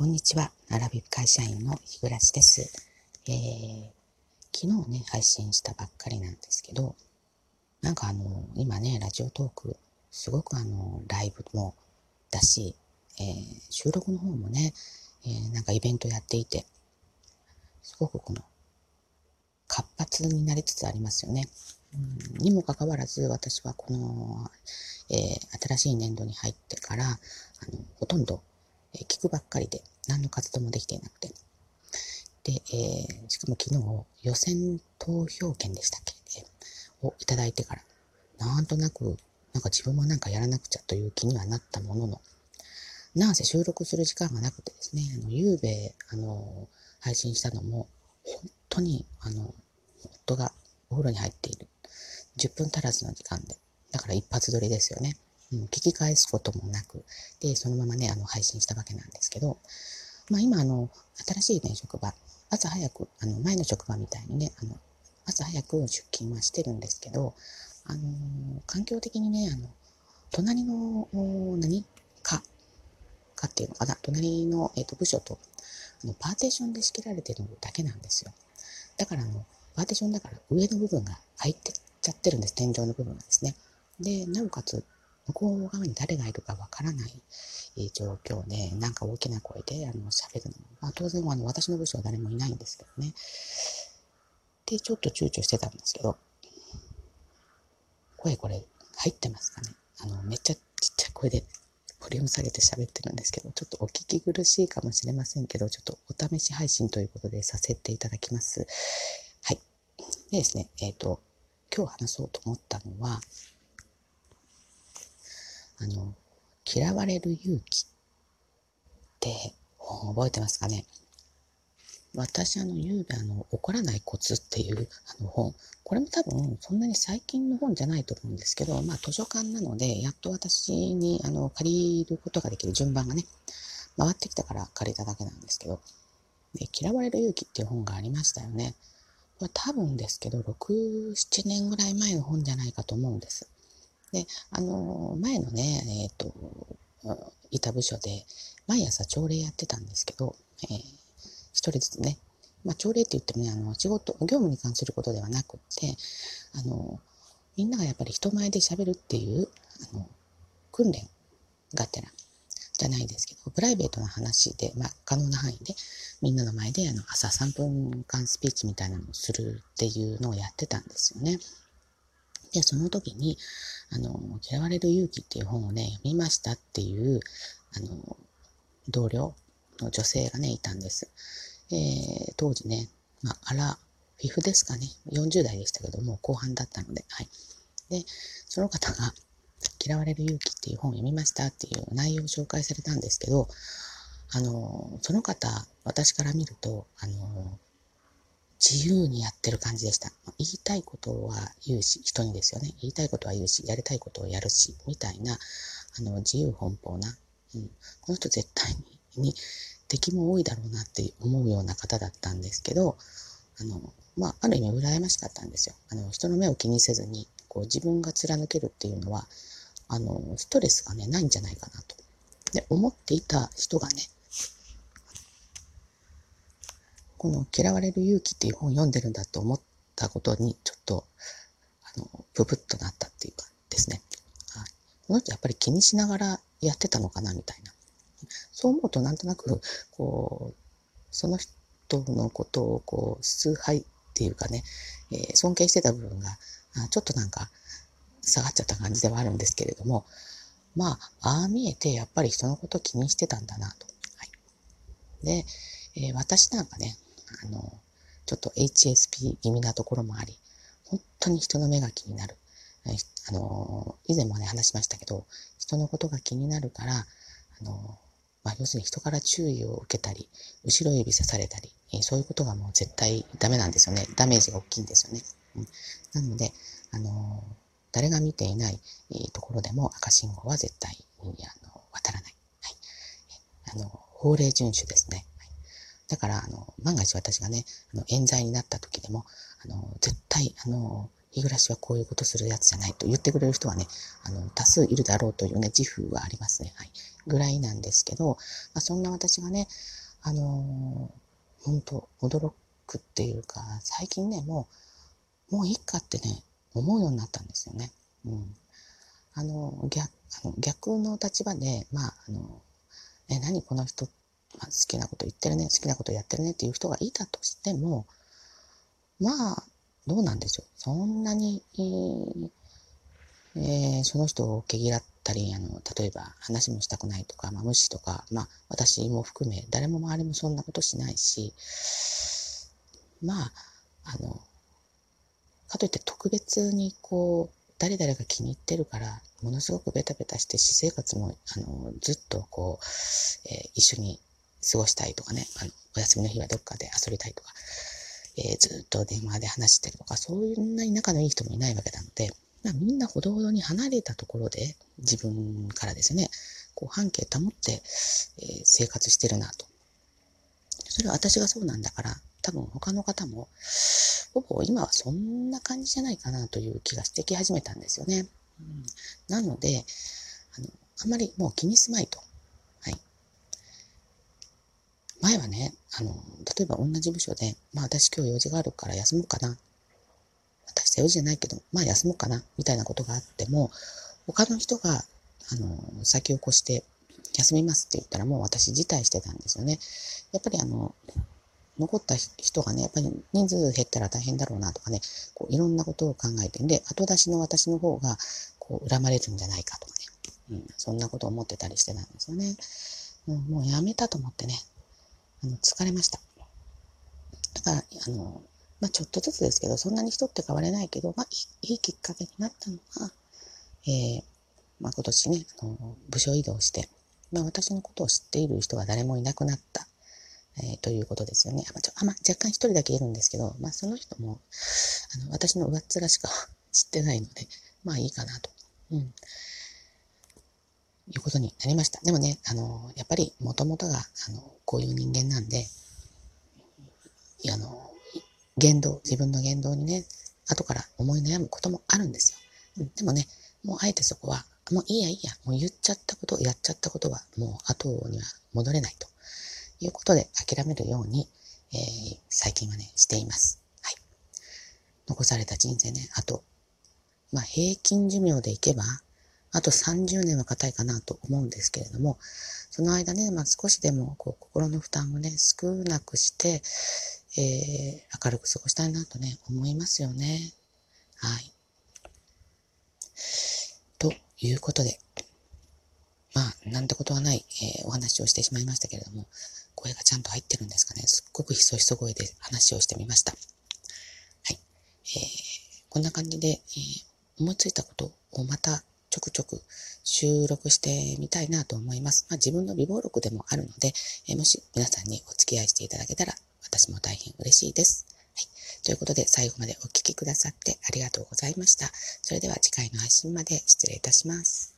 こんにちは。アラビブ会社員の日暮です。えー、昨日ね、配信したばっかりなんですけど、なんかあの、今ね、ラジオトーク、すごくあの、ライブもだし、えー、収録の方もね、えー、なんかイベントやっていて、すごくこの、活発になりつつありますよね。うん、にもかかわらず、私はこの、えー、新しい年度に入ってから、あの、ほとんどえー、聞くばっかりで、何の活動もできていなくて。で、えー、しかも昨日、予選投票権でしたっけ、えー、をいただいてから、なんとなく、なんか自分もなんかやらなくちゃという気にはなったものの、なんせ収録する時間がなくてですね、あの、ゆうべ、あの、配信したのも、本当に、あの、夫がお風呂に入っている。10分足らずの時間で。だから一発撮りですよね。う、聞き返すこともなく、で、そのままね、あの、配信したわけなんですけど、まあ今、あの、新しいね、職場、朝早く、あの、前の職場みたいにね、あの、朝早く出勤はしてるんですけど、あの、環境的にね、あの、隣の、何？か、かっていうのかな、隣の、えっ、ー、と、部署と、あの、パーテーションで仕切られてるだけなんですよ。だから、あの、パーテーションだから上の部分が入ってっちゃってるんです、天井の部分がですね。で、なおかつ、向こう側に誰がいるかわからない状況で、なんか大きな声であの喋るのも、まあ、当然あの私の部署は誰もいないんですけどね。で、ちょっと躊躇してたんですけど、声これ入ってますかね？あの、めっちゃちっちゃい声でボリューム下げて喋ってるんですけど、ちょっとお聞き苦しいかもしれませんけど、ちょっとお試し配信ということでさせていただきます。はい。でですね、えっ、ー、と、今日話そうと思ったのは、あの、嫌われる勇気って覚えてますかね？私、あの、ゆうべ、あの、怒らないコツっていう、あの本、これも多分、そんなに最近の本じゃないと思うんですけど、まあ、図書館なので、やっと私に、あの、借りることができる順番がね、回ってきたから借りただけなんですけど、で嫌われる勇気っていう本がありましたよね。これ多分ですけど、6、7年ぐらい前の本じゃないかと思うんです。で、あの、前のね、えっ、ー、と、いた部署で、毎朝朝礼やってたんですけど、えー、一人ずつね、まあ、朝礼って言ってもね、あの、仕事、業務に関することではなくって、あの、みんながやっぱり人前で喋るっていう、あの、訓練がてら、じゃないですけど、プライベートな話で、まあ、可能な範囲で、みんなの前で、あの、朝3分間スピーチみたいなのをするっていうのをやってたんですよね。で、その時に、あの、嫌われる勇気っていう本をね、読みましたっていう、あの、同僚の女性がね、いたんです。えー、当時ね、まあ、あら、フィフですかね。40代でしたけども、後半だったので、はい。で、その方が、嫌われる勇気っていう本を読みましたっていう内容を紹介されたんですけど、あの、その方、私から見ると、あの、自由にやってる感じでした。言いたいことは言うし、人にですよね。言いたいことは言うし、やりたいことをやるし、みたいな、あの、自由奔放な、うん、この人絶対に敵も多いだろうなって思うような方だったんですけど、あの、まあ、ある意味羨ましかったんですよ。あの、人の目を気にせずに、こう、自分が貫けるっていうのは、あの、ストレスがね、ないんじゃないかなと。で、思っていた人がね、この嫌われる勇気っていう本を読んでるんだと思ったことに、ちょっと、あの、ブブッとなったっていうかですね。はい。この人やっぱり気にしながらやってたのかな、みたいな。そう思うとなんとなく、こう、その人のことを、こう、崇拝っていうかね、えー、尊敬してた部分が、ちょっとなんか、下がっちゃった感じではあるんですけれども、まあ、ああ見えて、やっぱり人のこと気にしてたんだなと。で、えー、私なんかね、あの、ちょっと HSP 気味なところもあり、本当に人の目が気になる。あの、以前もね、話しましたけど、人のことが気になるから、あの、まあ、要するに人から注意を受けたり、後ろ指さされたり、そういうことがもう絶対ダメなんですよね。ダメージが大きいんですよね。うん、なので、あの、誰が見ていないところでも赤信号は絶対にあの渡らない。はい。あの、法令遵守ですね。だから、あの、万が一私がね、あの、冤罪になった時でも、あの、絶対、あの、日暮はこういうことするやつじゃないと言ってくれる人はね、あの、多数いるだろうというね、自負はありますね。はい。ぐらいなんですけど、まあ、そんな私がね、あのー、本当驚くっていうか、最近ね、もう、もういいかってね、思うようになったんですよね。うん。あの、逆、あの逆の立場で、まあ、あの、え、何この人、まあ、好きなこと言ってるね、好きなことやってるねっていう人がいたとしても、まあ、どうなんでしょう。そんなに、えー、その人を毛嫌ったり、あの、例えば話もしたくないとか、まあ、無視とか、まあ、私も含め、誰も周りもそんなことしないし、まあ、あの、かといって特別にこう、誰々が気に入ってるから、ものすごくベタベタして私生活も、あの、ずっとこう、えー、一緒に過ごしたいとかね、あの、お休みの日はどっかで遊びたいとか、えー、ずっと電話で話してるとか、そういうなに仲のいい人もいないわけなので、まあ、みんなほどほどに離れたところで、自分からですね、こう半径保って、えー、生活してるなと。それは私がそうなんだから、多分他の方も、ほぼ今はそんな感じじゃないかなという気がしてき始めたんですよね。うん、なので、あの、あまりもう気にすまいと。前はね、あの、例えば同じ部署で、まあ私今日用事があるから休もうかな。大した用事じゃないけど、まあ休もうかな、みたいなことがあっても、他の人が、あの、先を越して休みますって言ったらもう私辞退してたんですよね。やっぱりあの、残った人がね、やっぱり人数減ったら大変だろうなとかね、こういろんなことを考えてんで、後出しの私の方が、こう、恨まれるんじゃないかとかね、うん、そんなことを思ってたりしてたんですよね。もうやめたと思ってね、あの、疲れました。だから、あの、まあ、ちょっとずつですけど、そんなに人って変われないけど、まあ、いいきっかけになったのが、えー、まあ、今年ね、あの、部署移動して、まあ、私のことを知っている人が誰もいなくなった、えー、ということですよね。まあ、ちょあまあ、若干一人だけいるんですけど、まあ、その人も、あの、私の上っ面しか知ってないので、まあいいかなと。うん。いうことになりました。でもね、あの、やっぱり元々が、あの、こういう人間なんで、あの、言動、自分の言動にね、後から思い悩むこともあるんですよ。でもね、もうあえてそこは、もういいやいいや、もう言っちゃったこと、やっちゃったことは、もう後には戻れないということで諦めるように、えー、最近はね、しています。はい。残された人生ね、あと、まあ平均寿命でいけば、あと30年は硬いかなと思うんですけれども、その間ね、まあ少しでもこう心の負担をね、少なくして、えー、明るく過ごしたいなとね、思いますよね。はい。ということで、まあ、なんてことはない、えー、お話をしてしまいましたけれども、声がちゃんと入ってるんですかね。すっごくひそひそ声で話をしてみました。はい。えー、こんな感じで、えー、思いついたことをまたちょくちょく収録してみたいなと思います。まあ、自分の微暴録でもあるので、え、もし皆さんにお付き合いしていただけたら、私も大変嬉しいです。はい。ということで、最後までお聴きくださってありがとうございました。それでは次回の配信まで失礼いたします。